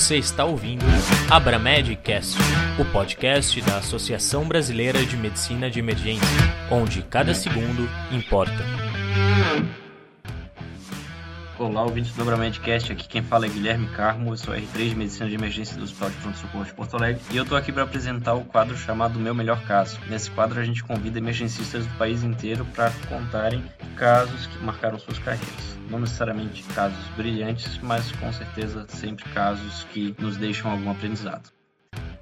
Você está ouvindo Abramedcast, o podcast da Associação Brasileira de Medicina de Emergência, onde cada segundo importa. Olá, ouvintes do Abramedcast, aqui quem fala é Guilherme Carmo, eu sou R3 de Medicina de Emergência do Hospital de Pronto Socorro de Porto Alegre e eu estou aqui para apresentar o quadro chamado Meu Melhor Caso. Nesse quadro a gente convida emergencistas do país inteiro para contarem casos que marcaram suas carreiras. Não necessariamente casos brilhantes, mas com certeza sempre casos que nos deixam algum aprendizado.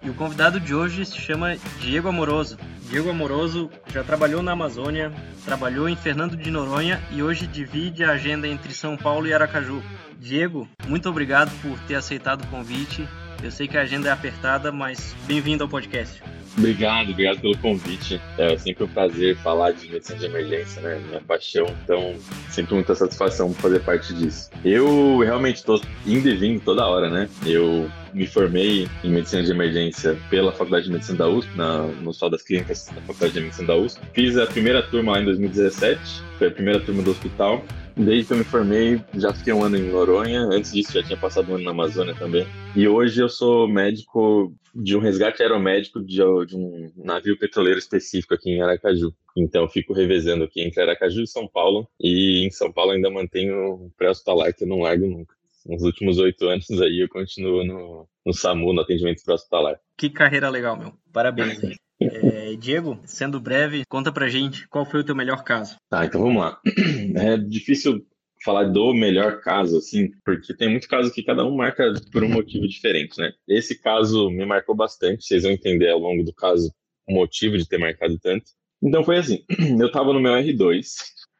E o convidado de hoje se chama Diego Amoroso. Diego Amoroso já trabalhou na Amazônia, trabalhou em Fernando de Noronha e hoje divide a agenda entre São Paulo e Aracaju. Diego, muito obrigado por ter aceitado o convite. Eu sei que a agenda é apertada, mas bem-vindo ao podcast. Obrigado, obrigado pelo convite. É sempre um prazer falar de medicina de emergência, né? Minha paixão, então sempre muita satisfação fazer parte disso. Eu realmente estou indo e vindo toda hora, né? Eu me formei em medicina de emergência pela Faculdade de Medicina da USP, na, no Hospital das Clínicas da Faculdade de Medicina da USP. Fiz a primeira turma lá em 2017, foi a primeira turma do hospital. Desde que eu me formei, já fiquei um ano em Noronha. Antes disso, já tinha passado um ano na Amazônia também. E hoje eu sou médico de um resgate aeromédico de, de um navio petroleiro específico aqui em Aracaju. Então, eu fico revezando aqui entre Aracaju e São Paulo. E em São Paulo ainda mantenho pré-hospitalar, que eu não largo nunca. Nos últimos oito anos aí eu continuo no, no SAMU, no atendimento pré-hospitalar. Que carreira legal, meu. Parabéns. É, Diego, sendo breve, conta pra gente qual foi o teu melhor caso. Tá, então vamos lá. É difícil falar do melhor caso, assim, porque tem muito caso que cada um marca por um motivo diferente, né? Esse caso me marcou bastante, vocês vão entender ao longo do caso o motivo de ter marcado tanto. Então foi assim, eu tava no meu R2,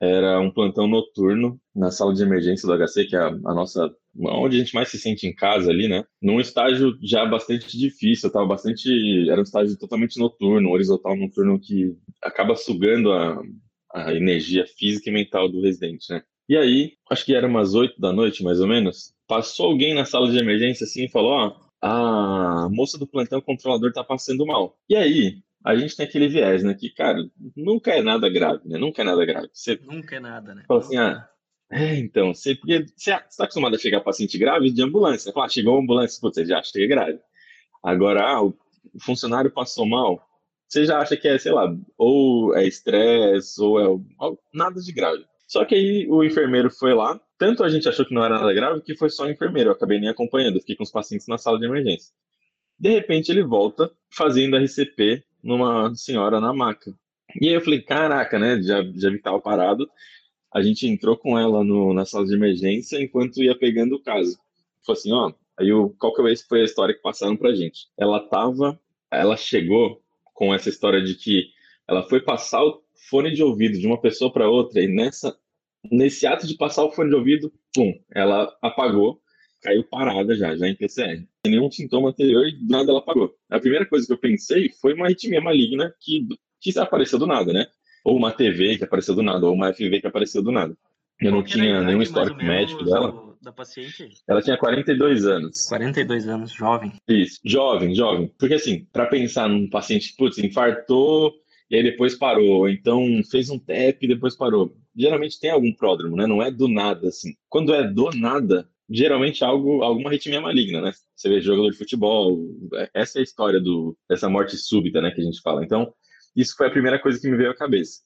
era um plantão noturno na sala de emergência do HC, que é a, a nossa onde a gente mais se sente em casa ali, né? Num estágio já bastante difícil, tava bastante. Era um estágio totalmente noturno, horizontal noturno que acaba sugando a, a energia física e mental do residente, né? E aí, acho que era umas oito da noite, mais ou menos, passou alguém na sala de emergência assim e falou: Ó, a moça do plantão controlador tá passando mal. E aí, a gente tem aquele viés, né? Que, cara, nunca é nada grave, né? Nunca é nada grave. Você nunca é nada, né? Fala assim, ah, é, então, você, porque você está acostumado a chegar paciente grave de ambulância. Fala, ah, chegou a ambulância, você já acha que é grave. Agora, ah, o funcionário passou mal, você já acha que é, sei lá, ou é estresse, ou é nada de grave. Só que aí o enfermeiro foi lá, tanto a gente achou que não era nada grave, que foi só o enfermeiro, eu acabei nem acompanhando, fiquei com os pacientes na sala de emergência. De repente ele volta fazendo RCP numa senhora na maca. E aí eu falei, caraca, né, já, já vi que tava parado, a gente entrou com ela no, na sala de emergência enquanto ia pegando o caso. Falei assim, ó, aí o, qual que foi a história que passaram pra gente? Ela tava, ela chegou com essa história de que ela foi passar o fone de ouvido de uma pessoa para outra e nessa nesse ato de passar o fone de ouvido, pum, ela apagou, caiu parada já, já em PCR. Sem nenhum sintoma anterior e nada ela apagou. A primeira coisa que eu pensei foi uma arritmia maligna que, que apareceu do nada, né? ou uma TV que apareceu do nada, ou uma FV que apareceu do nada. Eu não tinha nenhum histórico médico dela. Da paciente? Ela tinha 42 anos. 42 anos, jovem. Isso, jovem, jovem. Porque assim, para pensar num paciente que, putz, infartou e aí depois parou, então fez um TEP e depois parou. Geralmente tem algum pródromo, né? Não é do nada, assim. Quando é do nada, geralmente algo, alguma arritmia maligna, né? Você vê jogador de futebol, é, essa é a história do, dessa morte súbita, né, que a gente fala. Então, isso foi a primeira coisa que me veio à cabeça.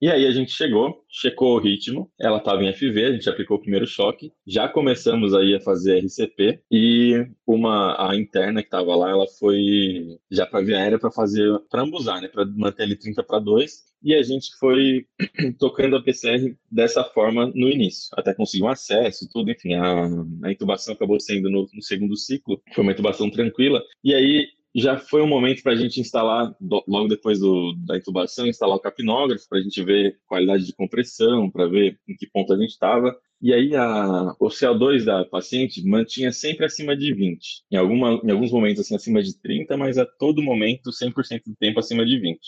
E aí a gente chegou, checou o ritmo, ela estava em FV, a gente aplicou o primeiro choque, já começamos aí a fazer RCP e uma a interna que estava lá, ela foi já para via aérea para fazer para ambusar, né, para manter ele 30 para 2, e a gente foi tocando a PCR dessa forma no início, até conseguir um acesso, tudo, enfim, a, a intubação acabou sendo no, no segundo ciclo, foi uma intubação tranquila, e aí já foi um momento para a gente instalar, logo depois do, da intubação, instalar o capnógrafo para a gente ver qualidade de compressão, para ver em que ponto a gente estava. E aí a, o CO2 da paciente mantinha sempre acima de 20. Em, alguma, em alguns momentos assim acima de 30, mas a todo momento 100% do tempo acima de 20.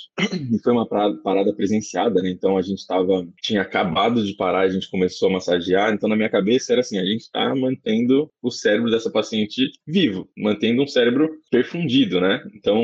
E foi uma parada, presenciada, né? Então a gente estava tinha acabado de parar, a gente começou a massagear, então na minha cabeça era assim, a gente está mantendo o cérebro dessa paciente vivo, mantendo um cérebro perfundido, né? Então,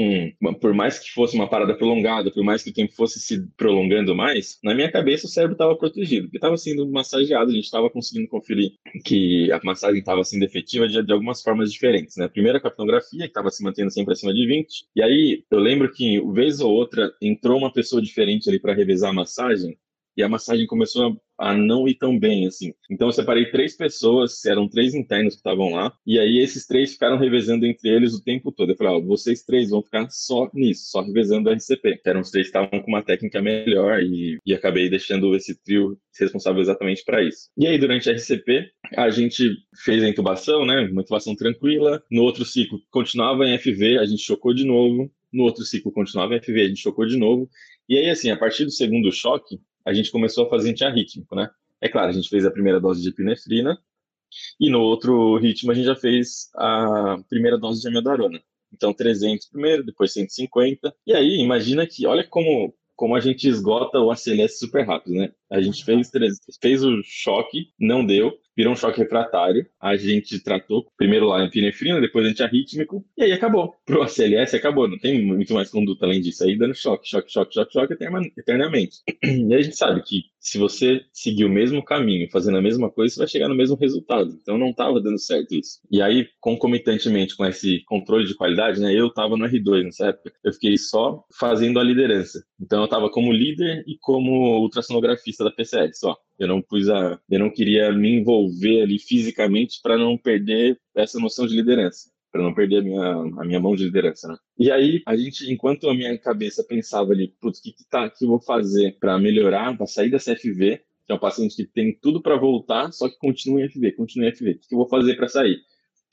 por mais que fosse uma parada prolongada, por mais que o tempo fosse se prolongando mais, na minha cabeça o cérebro estava protegido, porque estava sendo massageado, a gente estava conseguindo conferir que a massagem estava sendo efetiva de, de, algumas formas diferentes, né? Primeiro a capnografia, que estava se mantendo sempre acima de 20, e aí eu lembro que, vez ou outra, entrou uma pessoa diferente ali para revezar a massagem, e a massagem começou a, não ir tão bem, assim. Então eu separei três pessoas, eram três internos que estavam lá, e aí esses três ficaram revezando entre eles o tempo todo. Eu falei, ó, vocês três vão ficar só nisso, só revezando o RCP. Eram os três que estavam com uma técnica melhor e, e acabei deixando esse trio responsável exatamente para isso. E aí, durante a RCP, a gente fez a intubação, né, uma intubação tranquila. No outro ciclo, continuava em FV, a gente chocou de novo. No outro ciclo, continuava em FV, a gente chocou de novo. E aí, assim, a partir do segundo choque, a gente começou a fazer antiarrítmico, né? É claro, a gente fez a primeira dose de epinefrina e no outro ritmo a gente já fez a primeira dose de amiodarona. Então 300 primeiro, depois 150. E aí, imagina que, olha como como a gente esgota o ACLS super rápido, né? A gente fez, fez o choque, não deu, virou um choque refratário. A gente tratou primeiro lá epinefrina, depois antiarrítmico, e aí acabou. Pro ACLS acabou, não tem muito mais conduta além disso. Aí dando choque, choque, choque, choque, choque eternamente. E a gente sabe que se você seguir o mesmo caminho, fazendo a mesma coisa, você vai chegar no mesmo resultado. Então não estava dando certo isso. E aí, concomitantemente com esse controle de qualidade, né? Eu estava no R2 nessa época. Eu fiquei só fazendo a liderança. Então eu estava como líder e como ultrassonografista da PCR só. Eu não pus a, eu não queria me envolver ali fisicamente para não perder essa noção de liderança, para não perder a minha, a minha mão de liderança, né? E aí a gente, enquanto a minha cabeça pensava ali, putz, o que que tá, que eu vou fazer para melhorar, para sair da CFV, que é um paciente que tem tudo para voltar, só que continua em FV, continua em FV. O que eu vou fazer para sair?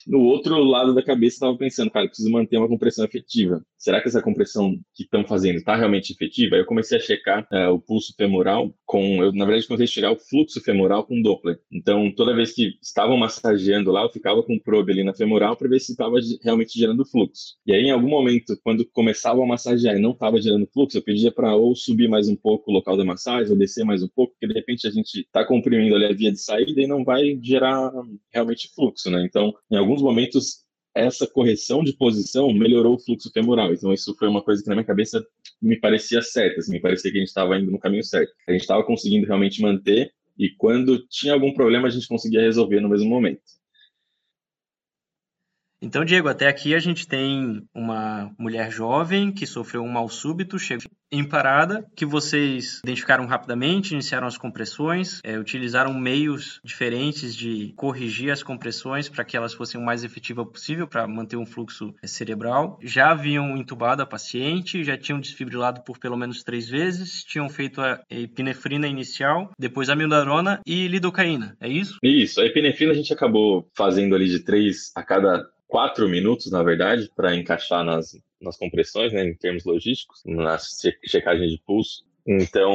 No outro lado da cabeça, estava pensando, cara, preciso manter uma compressão efetiva. Será que essa compressão que estão fazendo está realmente efetiva? Eu comecei a checar uh, o pulso femoral com, eu na verdade comecei a chegar o fluxo femoral com Doppler. Então, toda vez que estavam massageando lá, eu ficava com o probe ali na femoral para ver se estava realmente gerando fluxo. E aí, em algum momento, quando começava a massagear e não estava gerando fluxo, eu pedia para ou subir mais um pouco o local da massagem, ou descer mais um pouco, porque de repente a gente está comprimindo ali a via de saída e não vai gerar realmente fluxo, né? Então, em alguns momentos essa correção de posição melhorou o fluxo femoral. Então, isso foi uma coisa que na minha cabeça me parecia certa, assim, me parecia que a gente estava indo no caminho certo. A gente estava conseguindo realmente manter, e quando tinha algum problema, a gente conseguia resolver no mesmo momento. Então, Diego, até aqui a gente tem uma mulher jovem que sofreu um mal súbito, chegou em parada, que vocês identificaram rapidamente, iniciaram as compressões, é, utilizaram meios diferentes de corrigir as compressões para que elas fossem o mais efetivas possível para manter um fluxo é, cerebral. Já haviam intubado a paciente, já tinham desfibrilado por pelo menos três vezes, tinham feito a epinefrina inicial, depois a mildarona e lidocaína, é isso? Isso, a epinefrina a gente acabou fazendo ali de três a cada quatro minutos, na verdade, para encaixar nas, nas compressões, né, em termos logísticos, na checagem de pulso. Então,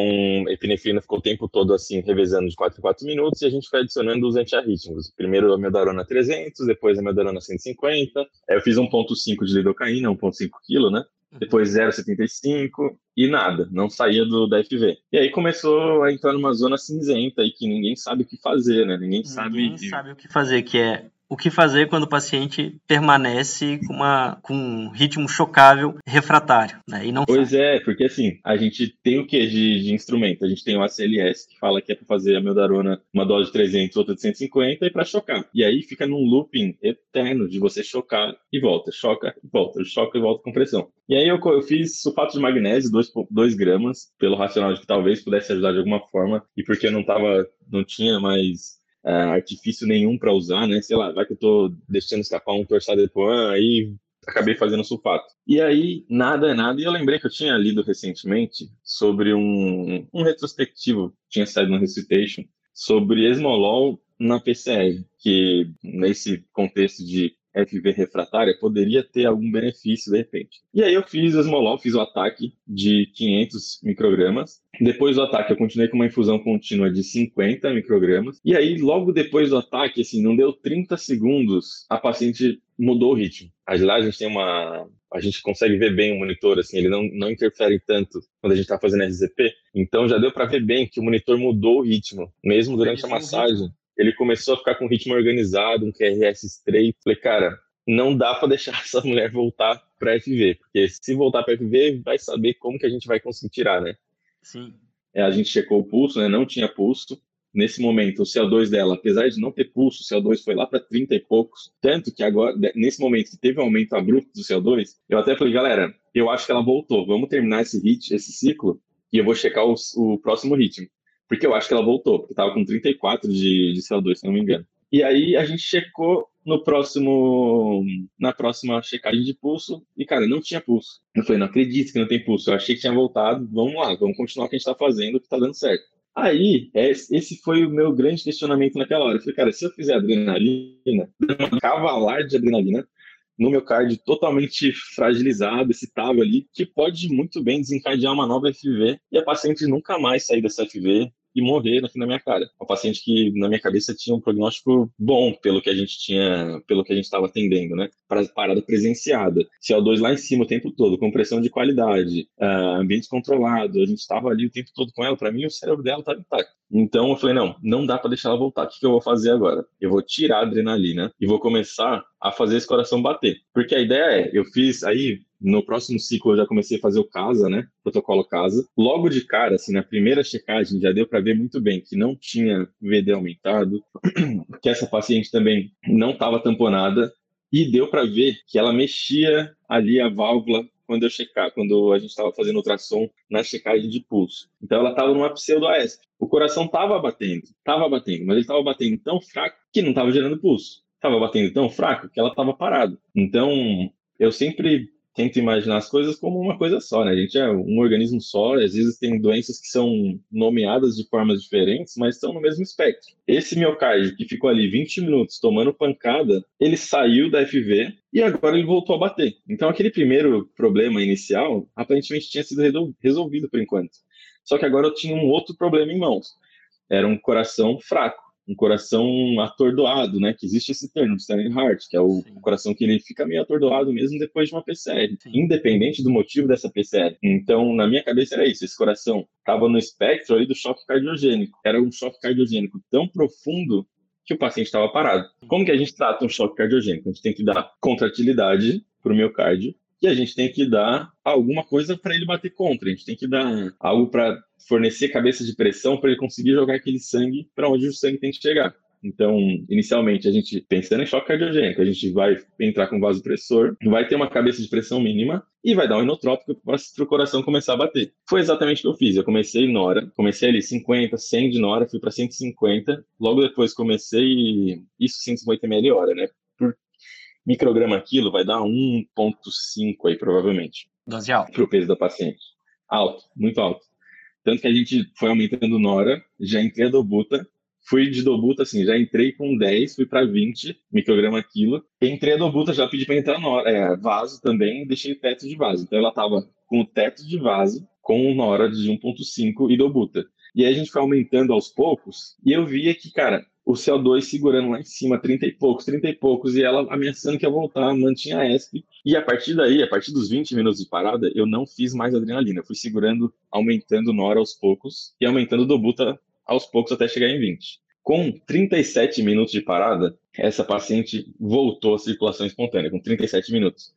epinefrina ficou o tempo todo assim, revezando de 4 em 4 minutos, e a gente foi adicionando os antiarrítmicos. Primeiro a medarona 300, depois a medarona 150. Aí eu fiz 1.5 de lidocaína, 1.5 kg, né? Depois 0,75 e nada, não saía do da FV. E aí começou a entrar numa zona cinzenta aí que ninguém sabe o que fazer, né? Ninguém, ninguém sabe. Ninguém sabe o que fazer, que é o que fazer quando o paciente permanece com, uma, com um ritmo chocável refratário, né? E não pois sai. é, porque assim, a gente tem o que de, de, instrumento? A gente tem o ACLS, que fala que é para fazer a meldarona uma dose de 300, outra de 150 e para chocar. E aí fica num looping eterno de você chocar e volta, choca e volta, choca e volta com pressão. E aí eu, eu fiz sulfato de magnésio, 2 gramas, pelo racional de que talvez pudesse ajudar de alguma forma, e porque eu não tava, não tinha mais uh, artifício nenhum para usar, né? Sei lá, vai que eu tô deixando escapar um torçadepoan, aí acabei fazendo sulfato. E aí, nada é nada. E eu lembrei que eu tinha lido recentemente sobre um, um retrospectivo, tinha saído no Recitation, sobre esmolol na PCR, que nesse contexto de FV refratária poderia ter algum benefício de repente. E aí eu fiz o Smolol, fiz o ataque de 500 microgramas. Depois do ataque eu continuei com uma infusão contínua de 50 microgramas. E aí logo depois do ataque, assim, não deu 30 segundos, a paciente mudou o ritmo. Lá a gente tem uma a gente consegue ver bem o monitor, assim, ele não, não interfere tanto quando a gente está fazendo RZP. Então já deu para ver bem que o monitor mudou o ritmo, mesmo durante a massagem ele começou a ficar com um ritmo organizado, um QRS estreito. Falei, cara, não dá para deixar essa mulher voltar para FV, porque se voltar para FV, vai saber como que a gente vai conseguir tirar, né? Sim. É, a gente checou o pulso, né? Não tinha pulso. nesse momento, o CO2 dela, apesar de não ter pulso, o CO2 foi lá para 30 e poucos. Tanto que agora, nesse momento que teve um aumento abrupto do CO2, eu até falei, galera, eu acho que ela voltou. Vamos terminar esse hit, esse ciclo, e eu vou checar o, o próximo ritmo. Porque eu acho que ela voltou, porque estava com 34 de, de CO2, se não me engano. E aí a gente checou no próximo, na próxima checagem de pulso, e cara, não tinha pulso. Eu falei, não acredito que não tem pulso. Eu achei que tinha voltado, vamos lá, vamos continuar o que a gente está fazendo, que está dando certo. Aí, é, esse foi o meu grande questionamento naquela hora. Eu falei, cara, se eu fizer adrenalina, uma cavalar de adrenalina, no meu card totalmente fragilizado, excitável ali, que pode muito bem desencadear uma nova FV e a paciente nunca mais sair dessa FV e morrer aqui na minha cara. Uma paciente que, na minha cabeça, tinha um prognóstico bom pelo que a gente tinha, pelo que a gente estava atendendo, né? Para parada presenciada. CO2 lá em cima o tempo todo, compressão de qualidade, uh, ambiente controlado, a gente estava ali o tempo todo com ela. Para mim, o cérebro dela estava intacto. Então eu falei, não, não dá para deixar ela voltar. O que, que eu vou fazer agora? Eu vou tirar a adrenalina e vou começar a fazer esse coração bater. Porque a ideia é, eu fiz aí no próximo ciclo eu já comecei a fazer o CASA, né? Protocolo CASA. Logo de cara, assim, na primeira checagem já deu para ver muito bem que não tinha VD aumentado, que essa paciente também não estava tamponada e deu para ver que ela mexia ali a válvula quando eu checar, quando a gente estava fazendo ultrassom na checagem de pulso. Então ela estava numa pseudo-AESP. O coração estava batendo, estava batendo, mas ele estava batendo tão fraco que não estava gerando pulso. Estava batendo tão fraco que ela estava parada. Então eu sempre tento imaginar as coisas como uma coisa só, né? A gente é um organismo só, às vezes tem doenças que são nomeadas de formas diferentes, mas estão no mesmo espectro. Esse miocárdio que ficou ali 20 minutos tomando pancada, ele saiu da FV e agora ele voltou a bater. Então aquele primeiro problema inicial, aparentemente tinha sido resolvido por enquanto. Só que agora eu tinha um outro problema em mãos. Era um coração fraco um coração atordoado, né? Que existe esse termo, Stanley Heart, que é o Sim. coração que ele fica meio atordoado mesmo depois de uma PCR, Sim. independente do motivo dessa PCR. Então, na minha cabeça era isso, esse coração estava no espectro ali do choque cardiogênico. Era um choque cardiogênico tão profundo que o paciente estava parado. Como que a gente trata um choque cardiogênico? A gente tem que dar contratilidade para o miocárdio e a gente tem que dar alguma coisa para ele bater contra. A gente tem que dar algo para fornecer cabeça de pressão para ele conseguir jogar aquele sangue para onde o sangue tem que chegar. Então, inicialmente, a gente, pensando em choque cardiogênico, a gente vai entrar com vasopressor, vai ter uma cabeça de pressão mínima e vai dar um inotrópico para o coração começar a bater. Foi exatamente o que eu fiz. Eu comecei Nora, comecei ali 50, 100 de Nora, fui para 150, logo depois comecei isso 150 ml hora, né? Micrograma quilo vai dar 1,5 aí, provavelmente. Dose alta. Para o peso da paciente. Alto, muito alto. Tanto que a gente foi aumentando Nora, já entrei a Dobuta, fui de Dobuta, assim, já entrei com 10, fui para 20 micrograma quilo. Entrei a Dobuta, já pedi para entrar Nora, é, vaso também, deixei teto de vaso. Então ela tava com o teto de vaso, com Nora de 1.5 e Dobuta. E aí a gente foi aumentando aos poucos, e eu via que, cara, o CO2 segurando lá em cima, 30 e poucos, 30 e poucos, e ela ameaçando que ia voltar, mantinha a ESP. E a partir daí, a partir dos 20 minutos de parada, eu não fiz mais adrenalina. Eu fui segurando, aumentando Nora aos poucos e aumentando Dobuta aos poucos até chegar em 20. Com 37 minutos de parada, essa paciente voltou à circulação espontânea, com 37 minutos.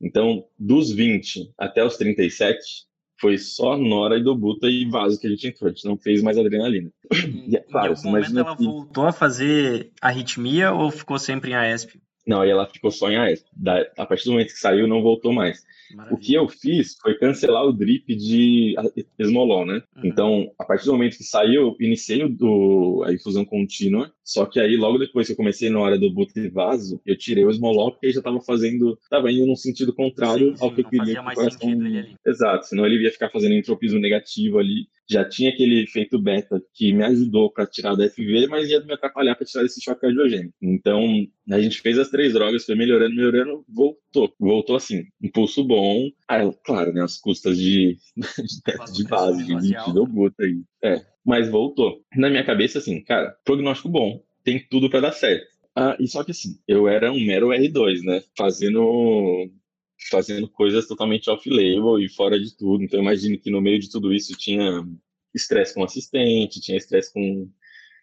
Então, dos 20 até os 37, foi só Nora e Dobuta e Vaso que a gente entrou. A gente não fez mais adrenalina. E, é claro, em algum momento ela que... voltou a fazer arritmia ou ficou sempre em AESP? Não, aí ela ficou só em AESP. Da, a partir do momento que saiu, não voltou mais. Maravilha. O que eu fiz foi cancelar o drip de esmolol, né? Uhum. Então, a partir do momento que saiu, iniciei o, a infusão contínua, só que aí logo depois que eu comecei na hora do vaso, eu tirei o esmolol porque já estava fazendo, estava indo num sentido contrário sim, sim, ao que eu queria. Mais coração... ali. Exato, senão ele ia ficar fazendo entropismo negativo ali já tinha aquele efeito beta que me ajudou para tirar da FV, mas ia me atrapalhar para tirar esse choque cardiogênico. Então, a gente fez as três drogas, foi melhorando, melhorando, voltou. Voltou assim, impulso bom. Aí, claro, né, as custas de, de teto de base, de 20 do buta aí. É, mas voltou. Na minha cabeça, assim, cara, prognóstico bom, tem tudo para dar certo. Ah, e só que assim, eu era um mero R2, né? Fazendo fazendo coisas totalmente off-label e fora de tudo. Então, imagino que no meio de tudo isso tinha estresse com assistente, tinha estresse com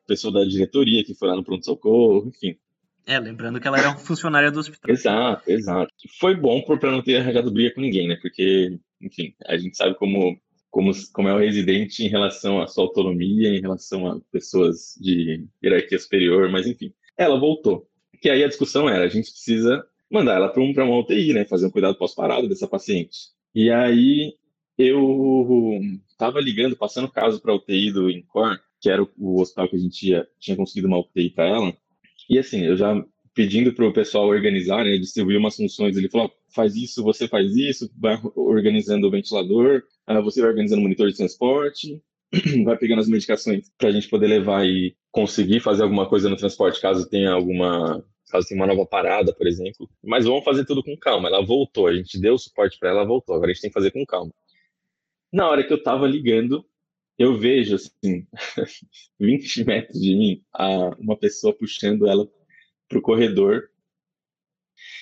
pessoa da diretoria que foi lá no pronto-socorro, enfim. É, lembrando que ela era funcionária do hospital. Exato, exato. Foi bom para não ter arranjado briga com ninguém, né? Porque, enfim, a gente sabe como como, como é o residente em relação à sua autonomia, em relação a pessoas de hierarquia superior, mas enfim. Ela voltou. Que aí a discussão era, a gente precisa mandar ela para um, uma UTI, né? Fazer um cuidado pós-parado dessa paciente. E aí eu estava ligando, passando caso para a UTI do INCOR, que era o, o, hospital que a gente tinha, tinha conseguido uma UTI para ela. E assim, eu já pedindo para o pessoal organizar, né, distribuir umas funções. Ele falou: faz isso, você faz isso, vai organizando o ventilador, uh, você vai organizando o monitor de transporte, vai pegando as medicações para a gente poder levar e conseguir fazer alguma coisa no transporte, caso tenha alguma. Caso tenha uma nova parada, por exemplo. Mas vamos fazer tudo com calma. Ela voltou, a gente deu suporte para ela, voltou. Agora a gente tem que fazer com calma. Na hora que eu estava ligando, eu vejo, assim, 20 metros de mim, uma pessoa puxando ela pro corredor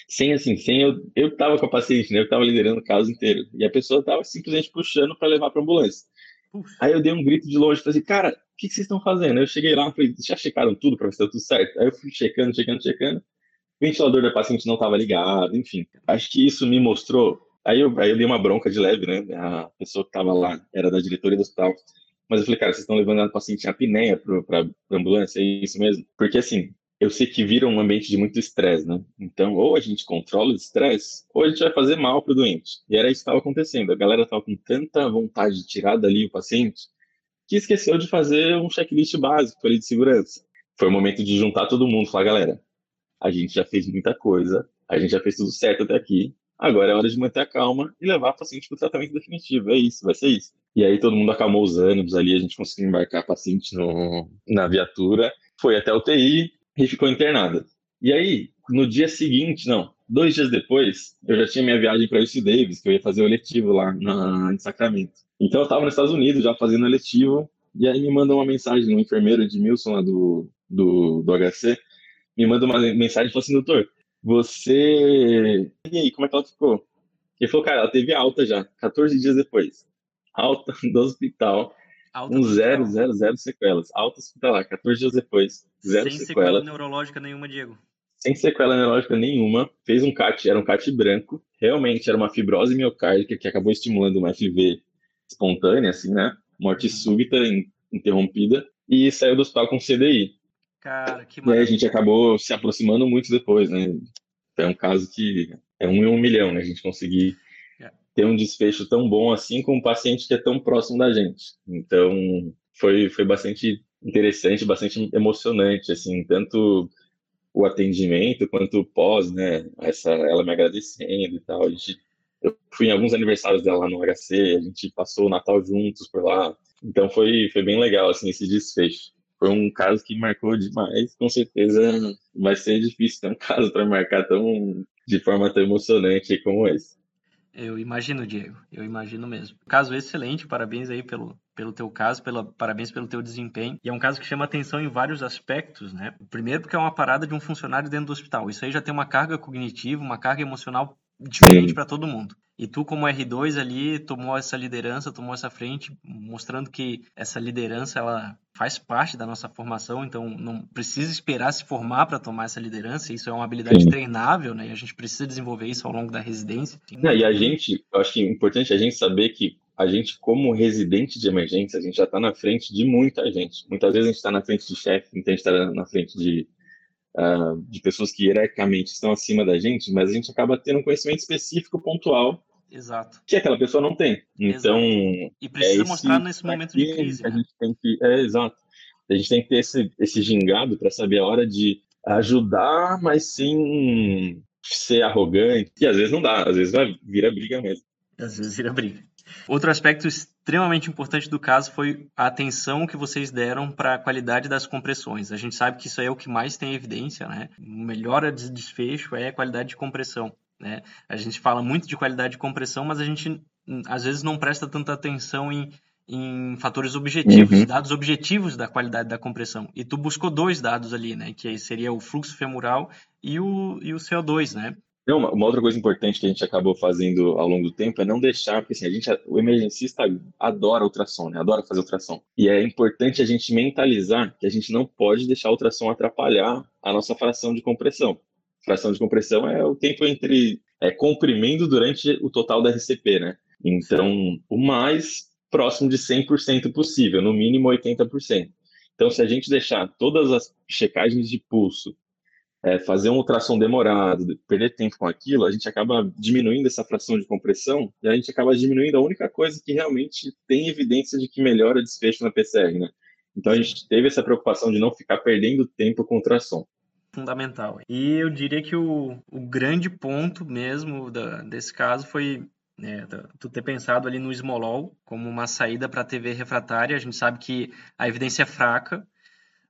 sem assim, sem eu, eu tava com a paciente, né? Eu tava liderando o caso inteiro. E a pessoa tava simplesmente puxando para levar pra ambulância. Aí eu dei um grito de longe, falei assim, cara, o que, vocês estão fazendo? Eu cheguei lá, falei, já checaram tudo para ver se tá tudo certo? Aí eu fui checando, checando, checando. O ventilador da paciente não estava ligado, enfim. Acho que isso me mostrou. Aí eu, aí eu dei uma bronca de leve, né? A pessoa que estava lá era da diretoria do hospital. Mas eu falei, cara, vocês estão levando a paciente em apneia para a ambulância, é isso mesmo? Porque assim, eu sei que vira um ambiente de muito estresse, né? Então, ou a gente controla o estresse, ou a gente vai fazer mal para o doente. E era isso que estava acontecendo. A galera estava com tanta vontade de tirar dali o paciente que esqueceu de fazer um checklist básico ali de segurança. Foi o momento de juntar todo mundo e falar, galera, a gente já fez muita coisa, a gente já fez tudo certo até aqui, agora é hora de manter a calma e levar o paciente para o tratamento definitivo. É isso, vai ser isso. E aí todo mundo acalmou os ânimos ali, a gente conseguiu embarcar o paciente no, na viatura, foi até o TI, e ficou internada. E aí, no dia seguinte, não, dois dias depois, eu já tinha minha viagem para UC Davis, que eu ia fazer o eletivo lá na, em Sacramento. Então eu estava nos Estados Unidos já fazendo o eletivo, e aí me manda uma mensagem, um enfermeiro Edmilson lá do, do, do HC, me manda uma mensagem e falou assim, doutor, você... E aí, como é que ela ficou? Ele falou, cara, ela teve alta já, 14 dias depois. Alta do hospital, Alta um zero, zero, zero sequelas. Alta hospitalar, 14 dias depois. Zero Sem sequela. sequela neurológica nenhuma, Diego. Sem sequela neurológica nenhuma. Fez um CAT, era um CAT branco. Realmente era uma fibrose miocárdica que acabou estimulando uma FV espontânea, assim, né? Morte uhum. súbita, interrompida. E saiu do hospital com CDI. Cara, que maravilha. E aí a gente acabou se aproximando muito depois, né? É um caso que é um em um milhão, né? A gente conseguir ter um desfecho tão bom assim com um paciente que é tão próximo da gente. Então, foi, foi bastante interessante, bastante emocionante, assim, tanto o atendimento quanto o pós, né? Essa, ela me agradecendo e tal. A gente, eu fui em alguns aniversários dela lá no HC, a gente passou o Natal juntos por lá. Então, foi, foi bem legal, assim, esse desfecho. Foi um caso que marcou demais, com certeza vai ser difícil ter um caso para marcar tão de forma tão emocionante como esse. Eu imagino, Diego. Eu imagino mesmo. Caso excelente, parabéns aí pelo, pelo teu caso, pela, parabéns pelo teu desempenho. E é um caso que chama atenção em vários aspectos, né? Primeiro porque é uma parada de um funcionário dentro do hospital. Isso aí já tem uma carga cognitiva, uma carga emocional diferente para todo mundo. E tu, como R2 ali, tomou essa liderança, tomou essa frente, mostrando que essa liderança ela faz parte da nossa formação, então não precisa esperar se formar para tomar essa liderança, isso é uma habilidade Sim. treinável, né? E a gente precisa desenvolver isso ao longo da residência. Não, e a gente, eu acho que é importante a gente saber que a gente, como residente de emergência, a gente já está na frente de muita gente. Muitas vezes a gente está na frente de chefe, muita gente está na frente de uh, de pessoas que hierarquicamente estão acima da gente, mas a gente acaba tendo um conhecimento específico, pontual, Exato. que aquela pessoa não tem. Então, exato. e precisa é mostrar nesse momento de crise. A né? gente tem que, é exato. A gente tem que ter esse, esse gingado para saber a hora de ajudar, mas sem ser arrogante. E às vezes não dá, às vezes vai vira briga mesmo. Às vezes vira briga. Outro aspecto extremamente importante do caso foi a atenção que vocês deram para a qualidade das compressões. A gente sabe que isso é o que mais tem evidência, né? Melhora de desfecho é a qualidade de compressão. Né? A gente fala muito de qualidade de compressão, mas a gente às vezes não presta tanta atenção em, em fatores objetivos, uhum. dados objetivos da qualidade da compressão. E tu buscou dois dados ali, né? Que seria o fluxo femoral e o, e o CO2, né? Não, uma, outra coisa importante que a gente acabou fazendo ao longo do tempo é não deixar, porque assim, a gente, o emergencista adora ultrassom, né? Adora fazer ultrassom. E é importante a gente mentalizar que a gente não pode deixar a ultrassom atrapalhar a nossa fração de compressão. Fração de compressão é o tempo entre é, comprimindo durante o total da RCP, né? Então, o mais próximo de 100% possível, no mínimo 80%. Então, se a gente deixar todas as checagens de pulso, é, fazer um ultrassom demorado, perder tempo com aquilo, a gente acaba diminuindo essa fração de compressão e a gente acaba diminuindo a única coisa que realmente tem evidência de que melhora desfecho na PCR, né? Então a gente teve essa preocupação de não ficar perdendo tempo com ultrassom. Fundamental. E eu diria que o, o grande ponto mesmo da, desse caso foi é, tu ter pensado ali no Smolol como uma saída para a TV refratária. A gente sabe que a evidência é fraca,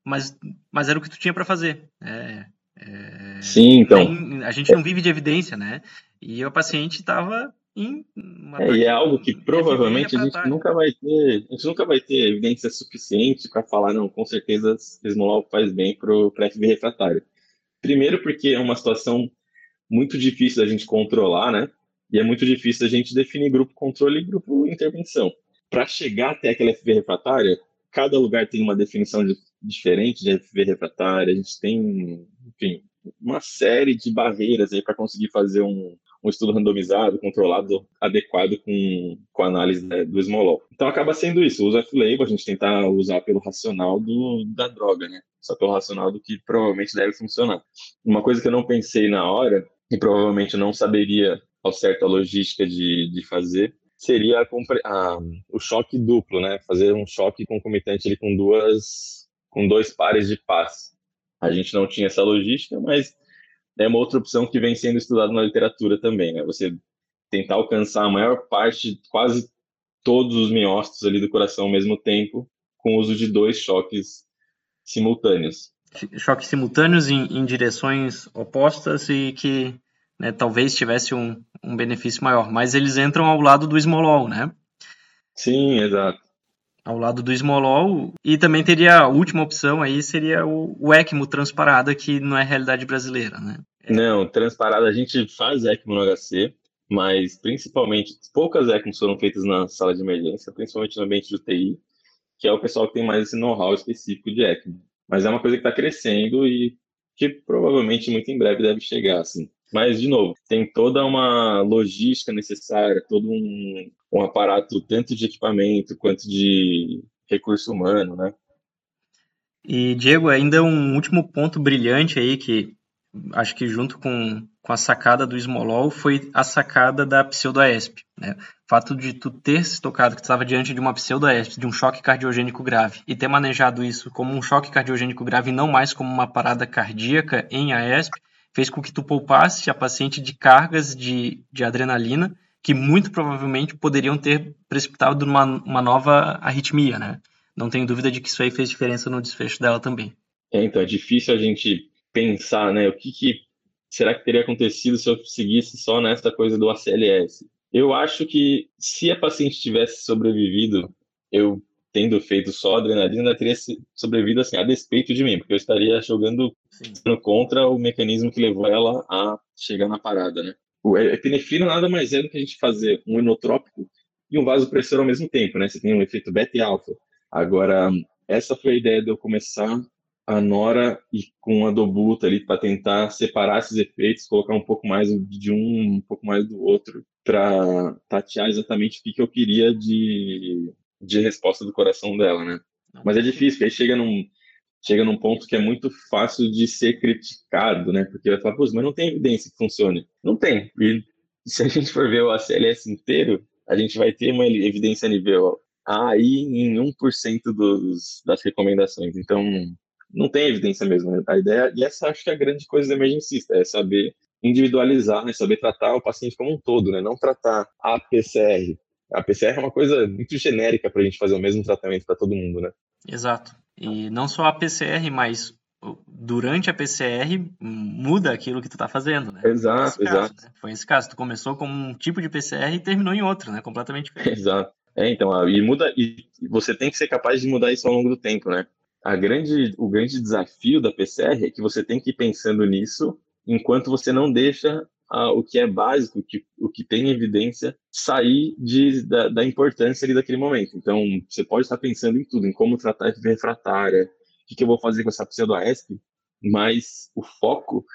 mas, mas era o que tu tinha para fazer. É, é, Sim, então. Nem, a gente não vive de evidência, né? E o paciente estava em. É, e é algo que provavelmente a gente nunca vai ter. A gente nunca vai ter evidência suficiente para falar, não, com certeza Smolol faz bem para o FV refratário. Primeiro, porque é uma situação muito difícil da gente controlar, né? E é muito difícil a gente definir grupo controle e grupo intervenção. Para chegar até aquela FV refratária, cada lugar tem uma definição de, diferente de FV refratária, a gente tem, enfim, uma série de barreiras aí para conseguir fazer um, um estudo randomizado, controlado, adequado com, com a análise né, do Smolol. Então acaba sendo isso, o uso off-label, a gente tentar usar pelo racional do, da droga, né? Só pelo racional do que provavelmente deve funcionar. Uma coisa que eu não pensei na hora, e provavelmente não saberia ao certo a logística de, de fazer, seria a, a, o choque duplo, né? Fazer um choque concomitante ali com duas, com dois pares de pás. A gente não tinha essa logística, mas é uma outra opção que vem sendo estudada na literatura também, né? Você tentar alcançar a maior parte, quase todos os miócitos ali do coração ao mesmo tempo, com o uso de dois choques simultâneos. Choques simultâneos em, em direções opostas e que né, talvez tivesse um, um benefício maior, mas eles entram ao lado do esmolol, né? Sim, exato. Ao lado do esmolol, e também teria a última opção aí, seria o, o ECMO transparada, que não é realidade brasileira, né? É. Não, transparada, a gente faz ECMO no HC, mas principalmente, poucas ECMOs foram feitas na sala de emergência, principalmente no ambiente de UTI, que é o pessoal que tem mais esse know-how específico de ECMO. Mas é uma coisa que está crescendo e que provavelmente muito em breve deve chegar, assim. Mas, de novo, tem toda uma logística necessária, todo um, um aparato, tanto de equipamento quanto de recurso humano, né? E, Diego, ainda um último ponto brilhante aí que acho que junto com, com a sacada do Smolol foi a sacada da pseudoesp. Né? O fato de tu ter se tocado que tu estava diante de uma pseudoesp, de um choque cardiogênico grave, e ter manejado isso como um choque cardiogênico grave e não mais como uma parada cardíaca em AESP, fez com que tu poupasse a paciente de cargas de, de adrenalina que muito provavelmente poderiam ter precipitado uma, uma nova arritmia, né? Não tenho dúvida de que isso aí fez diferença no desfecho dela também. É, então, é difícil a gente pensar, né? O que, que será que teria acontecido se eu seguisse só nessa coisa do ACLS? Eu acho que se a paciente tivesse sobrevivido, eu tendo feito só adrenalina, teria sobrevivido assim, a despeito de mim, porque eu estaria jogando contra o mecanismo que levou ela a chegar na parada, né? O epinefrina nada mais é do que a gente fazer um inotrópico e um vasopressor ao mesmo tempo, né? Você tem um efeito beta e alfa. Agora, essa foi a ideia de eu começar a Nora e com a Dobuta ali para tentar separar esses efeitos, colocar um pouco mais de um, um pouco mais do outro, para tatear exatamente o que, que eu queria de, de resposta do coração dela, né? Mas é difícil, porque aí chega num, chega num ponto que é muito fácil de ser criticado, né? Porque vai falar, pô, mas não tem evidência que funcione. Não tem. E se a gente for ver o ACLS inteiro, a gente vai ter uma evidência a nível aí em 1% dos, das recomendações. Então, não tem evidência mesmo. Né? A ideia, e essa acho que é a grande coisa do emergencista, é saber individualizar, né? saber tratar o paciente como um todo, né? não tratar a PCR. A PCR é uma coisa muito genérica para a gente fazer o mesmo tratamento para todo mundo, né? Exato. E não só a PCR, mas durante a PCR muda aquilo que tu está fazendo, né? Exato, caso, exato. Né? Foi esse caso. Tu começou com um tipo de PCR e terminou em outro, né? Completamente diferente. Exato. É, então, e muda, e você tem que ser capaz de mudar isso ao longo do tempo, né? a grande, o grande desafio da PCR é que você tem que ir pensando nisso enquanto você não deixa ah, o que é básico, que, o que tem evidência, sair de, da, da, importância ali daquele momento. Então, você pode estar pensando em tudo, em como tratar de refratária, o que, que eu vou fazer com essa pseudoasp, mas o foco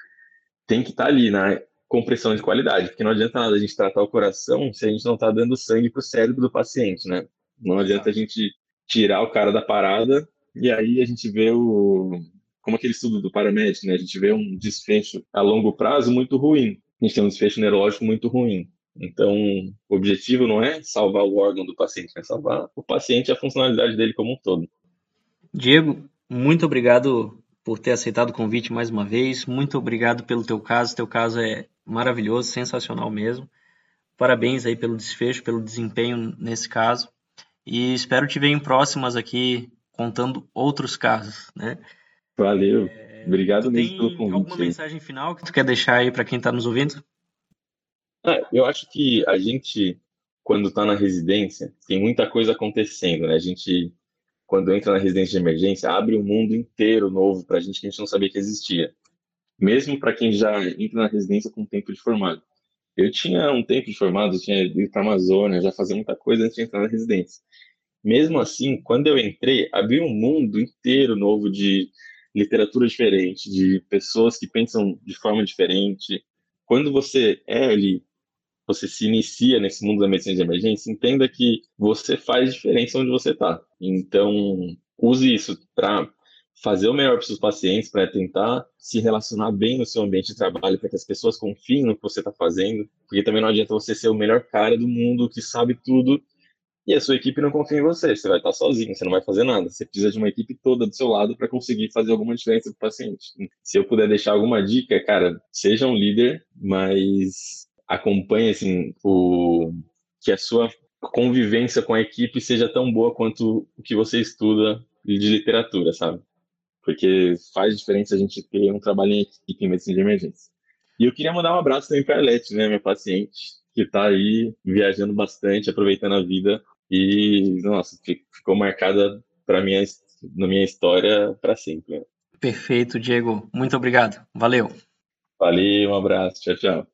tem que estar ali na compressão de qualidade, porque não adianta nada a gente tratar o coração se a gente não está dando sangue para o cérebro do paciente, né? Não adianta a gente tirar o cara da parada e aí a gente vê o como aquele estudo do paramédico, né? A gente vê um desfecho a longo prazo muito ruim. A gente tem um desfecho neurológico muito ruim. Então, o objetivo não é salvar o órgão do paciente, é salvar o paciente e a funcionalidade dele como um todo. Diego, muito obrigado por ter aceitado o convite mais uma vez. Muito obrigado pelo teu caso. Teu caso é maravilhoso, sensacional mesmo. Parabéns aí pelo desfecho, pelo desempenho nesse caso. E espero te ver em próximas aqui contando outros casos, né? Valeu. É, Obrigado mesmo pelo convite. Alguma mensagem final que tu quer deixar aí para quem está nos ouvindo? Ah, eu acho que a gente, quando está na residência, tem muita coisa acontecendo, né? A gente, quando entra na residência de emergência, abre um mundo inteiro novo para a gente que a gente não sabia que existia. Mesmo para quem já entra na residência com tempo de formado. Eu tinha um tempo de formado, eu tinha ido para a Amazônia, já fazia muita coisa antes de entrar na residência. Mesmo assim, quando eu entrei, abriu um mundo inteiro novo de literatura diferente, de pessoas que pensam de forma diferente. Quando você é ali, você se inicia nesse mundo da medicina de emergência, entenda que você faz diferença onde você está. Então, use isso para fazer o melhor para os seus pacientes, para tentar se relacionar bem no seu ambiente de trabalho, para que as pessoas confiem no que você está fazendo, porque também não adianta você ser o melhor cara do mundo que sabe tudo e a sua equipe não confia em você, você vai estar sozinho, você não vai fazer nada. Você precisa de uma equipe toda do seu lado para conseguir fazer alguma diferença para o paciente. Se eu puder deixar alguma dica, cara, seja um líder, mas acompanhe assim o que a sua convivência com a equipe seja tão boa quanto o que você estuda de literatura, sabe? Porque faz diferença a gente ter um trabalho em equipe em medicina de emergência. E eu queria mandar um abraço também para a Arlete, né, minha paciente, que está aí viajando bastante, aproveitando a vida e, nossa, ficou marcada para minha, na minha história para sempre. Perfeito, Diego. Muito obrigado. Valeu. Valeu, um abraço. Tchau, tchau.